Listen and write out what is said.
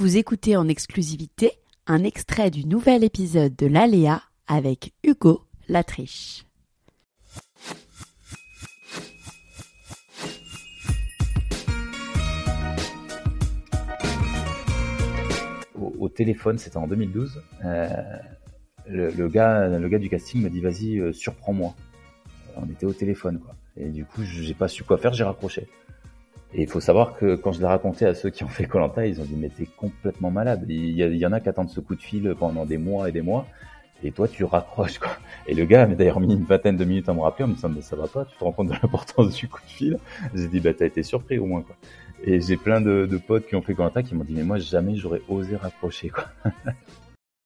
Vous écoutez en exclusivité un extrait du nouvel épisode de l'Aléa avec Hugo Latriche. au, téléphone, c'était en 2012. euh, le, gars, du casting me dit vas-y, euh, surprends-moi. Euh, On était au téléphone, quoi. Et du coup, j'ai pas su quoi faire, j'ai raccroché. Et il faut savoir que quand je l'ai raconté à ceux qui ont fait Colanta, ils ont dit mais t'es complètement malade. Il y, en a qui attendent ce coup de fil pendant des mois et des mois. Et toi, tu raccroches, quoi. Et le gars m'a d'ailleurs mis une vingtaine de minutes à me rappeler en me disant, mais ça va pas, tu te rends compte de l'importance du coup de fil. J'ai dit, bah, t'as été surpris au moins, quoi. Et j'ai plein de, de potes qui ont fait Colanta qui m'ont dit, mais moi, jamais j'aurais osé raccrocher, quoi.